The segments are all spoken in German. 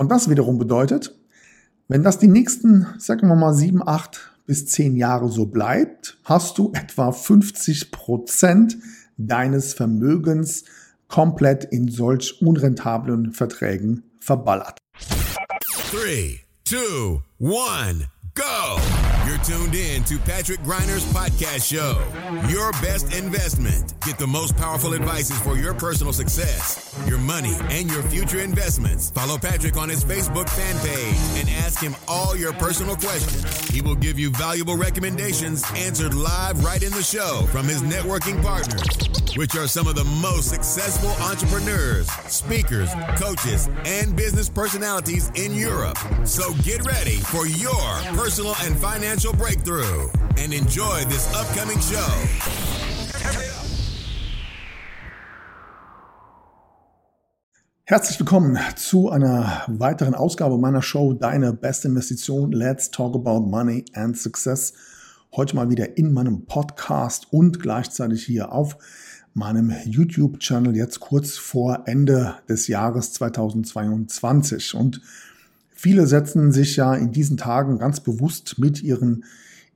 Und das wiederum bedeutet, wenn das die nächsten, sagen wir mal, sieben, acht bis zehn Jahre so bleibt, hast du etwa 50 Prozent deines Vermögens komplett in solch unrentablen Verträgen verballert. 3, 2, 1, go! Tuned in to Patrick Griner's podcast show. Your best investment. Get the most powerful advices for your personal success, your money, and your future investments. Follow Patrick on his Facebook fan page and ask him all your personal questions. He will give you valuable recommendations answered live right in the show from his networking partners, which are some of the most successful entrepreneurs, speakers, coaches, and business personalities in Europe. So get ready for your personal and financial breakthrough and enjoy this upcoming show. Herzlich willkommen zu einer weiteren Ausgabe meiner Show Deine beste Investition. Let's talk about money and success. Heute mal wieder in meinem Podcast und gleichzeitig hier auf meinem YouTube-Channel jetzt kurz vor Ende des Jahres 2022. Und Viele setzen sich ja in diesen Tagen ganz bewusst mit ihren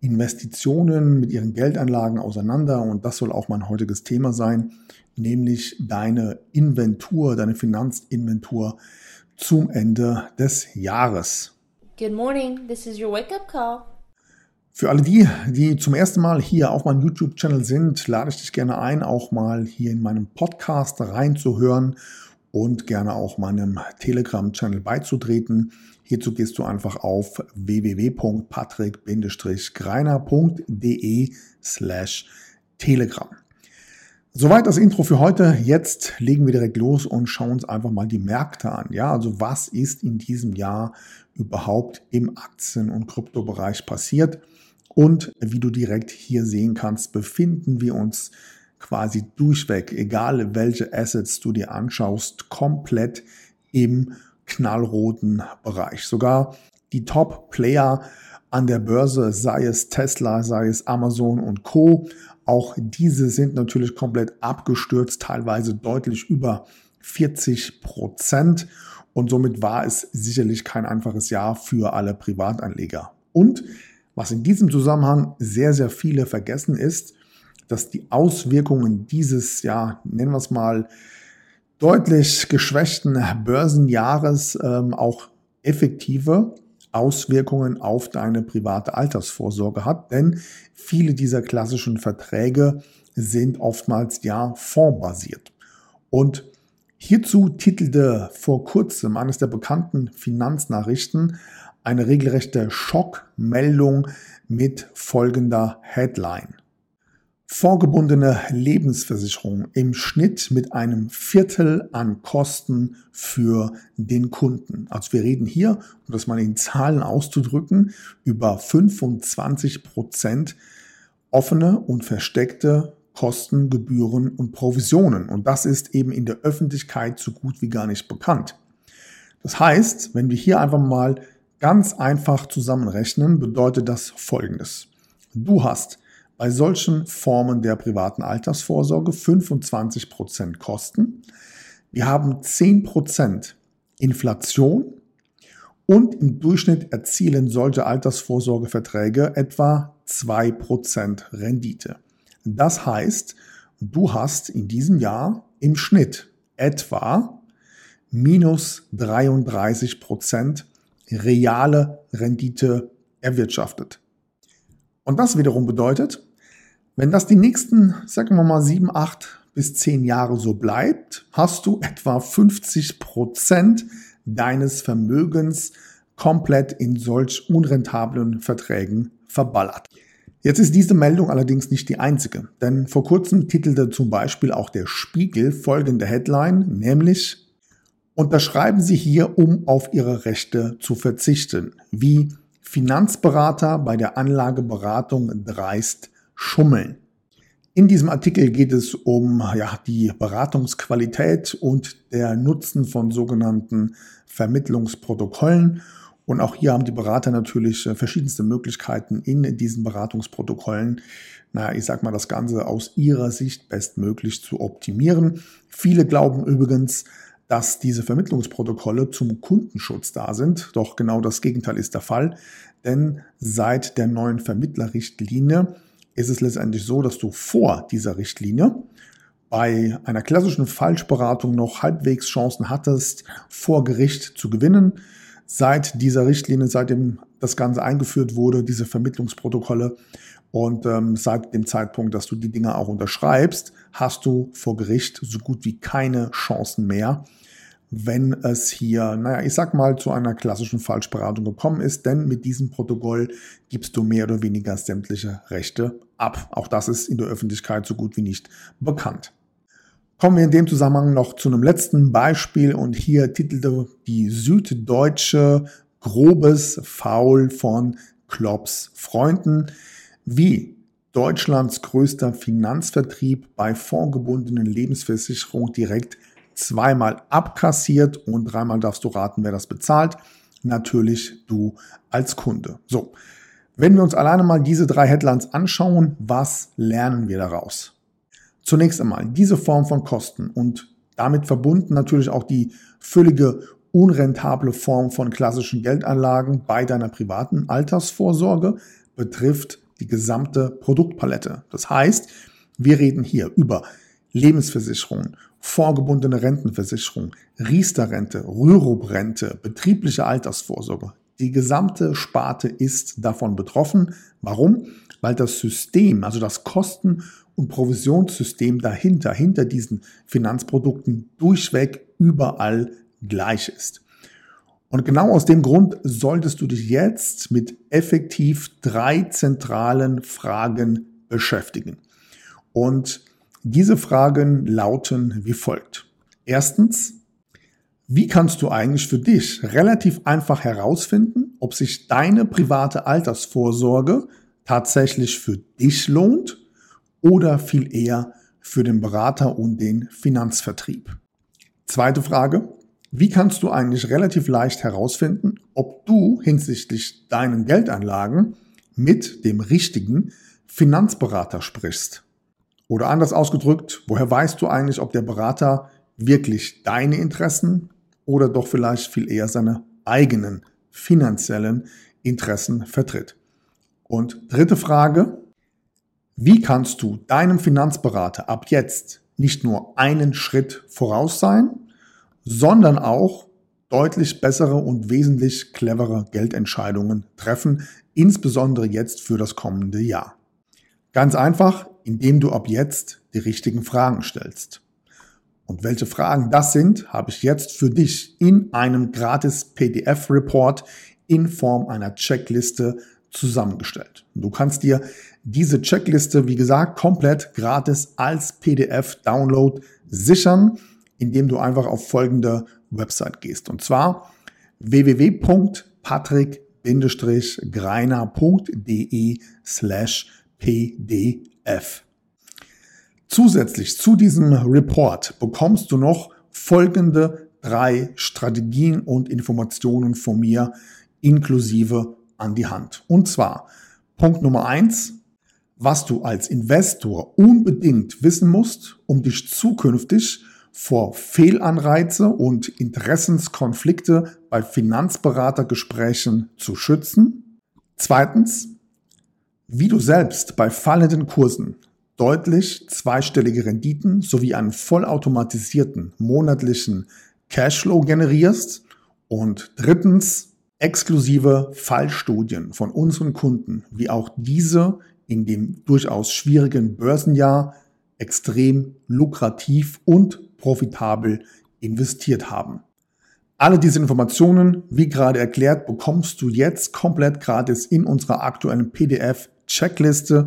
Investitionen, mit ihren Geldanlagen auseinander und das soll auch mein heutiges Thema sein, nämlich deine Inventur, deine Finanzinventur zum Ende des Jahres. Good morning, this is your wake-up call. Für alle die, die zum ersten Mal hier auf meinem YouTube-Channel sind, lade ich dich gerne ein, auch mal hier in meinem Podcast reinzuhören und gerne auch meinem Telegram-Channel beizutreten. Hierzu gehst du einfach auf www.patrick-greiner.de slash Telegram. Soweit das Intro für heute. Jetzt legen wir direkt los und schauen uns einfach mal die Märkte an. Ja, also was ist in diesem Jahr überhaupt im Aktien- und Kryptobereich passiert? Und wie du direkt hier sehen kannst, befinden wir uns quasi durchweg, egal welche Assets du dir anschaust, komplett im knallroten Bereich. Sogar die Top-Player an der Börse, sei es Tesla, sei es Amazon und Co. Auch diese sind natürlich komplett abgestürzt, teilweise deutlich über 40 Prozent. Und somit war es sicherlich kein einfaches Jahr für alle Privatanleger. Und was in diesem Zusammenhang sehr, sehr viele vergessen ist, dass die Auswirkungen dieses, ja, nennen wir es mal, deutlich geschwächten Börsenjahres ähm, auch effektive Auswirkungen auf deine private Altersvorsorge hat, denn viele dieser klassischen Verträge sind oftmals ja fondbasiert. Und hierzu titelte vor kurzem eines der bekannten Finanznachrichten eine regelrechte Schockmeldung mit folgender Headline vorgebundene Lebensversicherung im Schnitt mit einem Viertel an Kosten für den Kunden. Also wir reden hier, um das mal in Zahlen auszudrücken, über 25 Prozent offene und versteckte Kosten, Gebühren und Provisionen. Und das ist eben in der Öffentlichkeit so gut wie gar nicht bekannt. Das heißt, wenn wir hier einfach mal ganz einfach zusammenrechnen, bedeutet das Folgendes. Du hast bei solchen Formen der privaten Altersvorsorge 25% Kosten. Wir haben 10% Inflation und im Durchschnitt erzielen solche Altersvorsorgeverträge etwa 2% Rendite. Das heißt, du hast in diesem Jahr im Schnitt etwa minus 33% reale Rendite erwirtschaftet. Und das wiederum bedeutet, wenn das die nächsten, sagen wir mal, sieben, acht bis zehn Jahre so bleibt, hast du etwa 50 Prozent deines Vermögens komplett in solch unrentablen Verträgen verballert. Jetzt ist diese Meldung allerdings nicht die einzige, denn vor kurzem titelte zum Beispiel auch der Spiegel folgende Headline, nämlich Unterschreiben Sie hier, um auf Ihre Rechte zu verzichten, wie Finanzberater bei der Anlageberatung dreist Schummeln. In diesem Artikel geht es um ja, die Beratungsqualität und der Nutzen von sogenannten Vermittlungsprotokollen. Und auch hier haben die Berater natürlich äh, verschiedenste Möglichkeiten in diesen Beratungsprotokollen, naja, ich sag mal, das Ganze aus ihrer Sicht bestmöglich zu optimieren. Viele glauben übrigens, dass diese Vermittlungsprotokolle zum Kundenschutz da sind. Doch genau das Gegenteil ist der Fall. Denn seit der neuen Vermittlerrichtlinie ist es letztendlich so, dass du vor dieser Richtlinie bei einer klassischen Falschberatung noch halbwegs Chancen hattest, vor Gericht zu gewinnen. Seit dieser Richtlinie, seitdem das Ganze eingeführt wurde, diese Vermittlungsprotokolle und ähm, seit dem Zeitpunkt, dass du die Dinge auch unterschreibst, hast du vor Gericht so gut wie keine Chancen mehr, wenn es hier, naja, ich sag mal, zu einer klassischen Falschberatung gekommen ist, denn mit diesem Protokoll gibst du mehr oder weniger sämtliche Rechte ab. Auch das ist in der Öffentlichkeit so gut wie nicht bekannt. Kommen wir in dem Zusammenhang noch zu einem letzten Beispiel und hier titelte die Süddeutsche grobes Foul von Klopps Freunden, wie Deutschlands größter Finanzvertrieb bei fondgebundenen Lebensversicherung direkt zweimal abkassiert und dreimal darfst du raten, wer das bezahlt. Natürlich du als Kunde. So, wenn wir uns alleine mal diese drei Headlines anschauen, was lernen wir daraus? Zunächst einmal diese Form von Kosten und damit verbunden natürlich auch die völlige unrentable Form von klassischen Geldanlagen bei deiner privaten Altersvorsorge betrifft die gesamte Produktpalette. Das heißt, wir reden hier über Lebensversicherungen, vorgebundene Rentenversicherung, Riester-Rente, Rürup-Rente, betriebliche Altersvorsorge. Die gesamte Sparte ist davon betroffen. Warum? Weil das System, also das Kosten- und Provisionssystem dahinter, hinter diesen Finanzprodukten durchweg überall gleich ist. Und genau aus dem Grund solltest du dich jetzt mit effektiv drei zentralen Fragen beschäftigen. Und diese Fragen lauten wie folgt. Erstens, wie kannst du eigentlich für dich relativ einfach herausfinden, ob sich deine private Altersvorsorge tatsächlich für dich lohnt oder viel eher für den Berater und den Finanzvertrieb? Zweite Frage. Wie kannst du eigentlich relativ leicht herausfinden, ob du hinsichtlich deinen Geldanlagen mit dem richtigen Finanzberater sprichst? Oder anders ausgedrückt, woher weißt du eigentlich, ob der Berater wirklich deine Interessen oder doch vielleicht viel eher seine eigenen finanziellen Interessen vertritt? Und dritte Frage, wie kannst du deinem Finanzberater ab jetzt nicht nur einen Schritt voraus sein, sondern auch deutlich bessere und wesentlich clevere Geldentscheidungen treffen, insbesondere jetzt für das kommende Jahr? Ganz einfach, indem du ab jetzt die richtigen Fragen stellst. Und welche Fragen das sind, habe ich jetzt für dich in einem gratis PDF-Report in Form einer Checkliste zusammengestellt. Du kannst dir diese Checkliste, wie gesagt, komplett gratis als PDF-Download sichern, indem du einfach auf folgende Website gehst. Und zwar www.patrick-greiner.de slash pdf. Zusätzlich zu diesem Report bekommst du noch folgende drei Strategien und Informationen von mir inklusive an die Hand. Und zwar Punkt Nummer eins, was du als Investor unbedingt wissen musst, um dich zukünftig vor Fehlanreize und Interessenskonflikte bei Finanzberatergesprächen zu schützen. Zweitens, wie du selbst bei fallenden Kursen deutlich zweistellige Renditen sowie einen vollautomatisierten monatlichen Cashflow generierst. Und drittens, exklusive Fallstudien von unseren Kunden, wie auch diese in dem durchaus schwierigen Börsenjahr extrem lukrativ und profitabel investiert haben. Alle diese Informationen, wie gerade erklärt, bekommst du jetzt komplett gratis in unserer aktuellen PDF-Checkliste.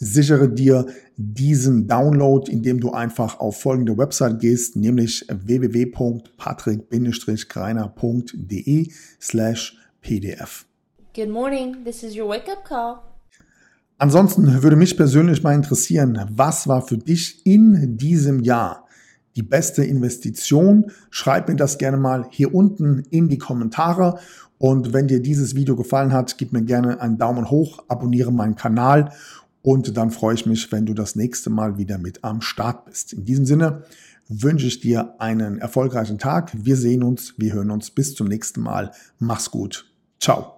Sichere dir diesen Download, indem du einfach auf folgende Website gehst, nämlich www.patrick-greiner.de slash pdf. Good morning, this is your wake-up call. Ansonsten würde mich persönlich mal interessieren, was war für dich in diesem Jahr die beste Investition? Schreib mir das gerne mal hier unten in die Kommentare. Und wenn dir dieses Video gefallen hat, gib mir gerne einen Daumen hoch, abonniere meinen Kanal und dann freue ich mich, wenn du das nächste Mal wieder mit am Start bist. In diesem Sinne wünsche ich dir einen erfolgreichen Tag. Wir sehen uns, wir hören uns. Bis zum nächsten Mal. Mach's gut. Ciao.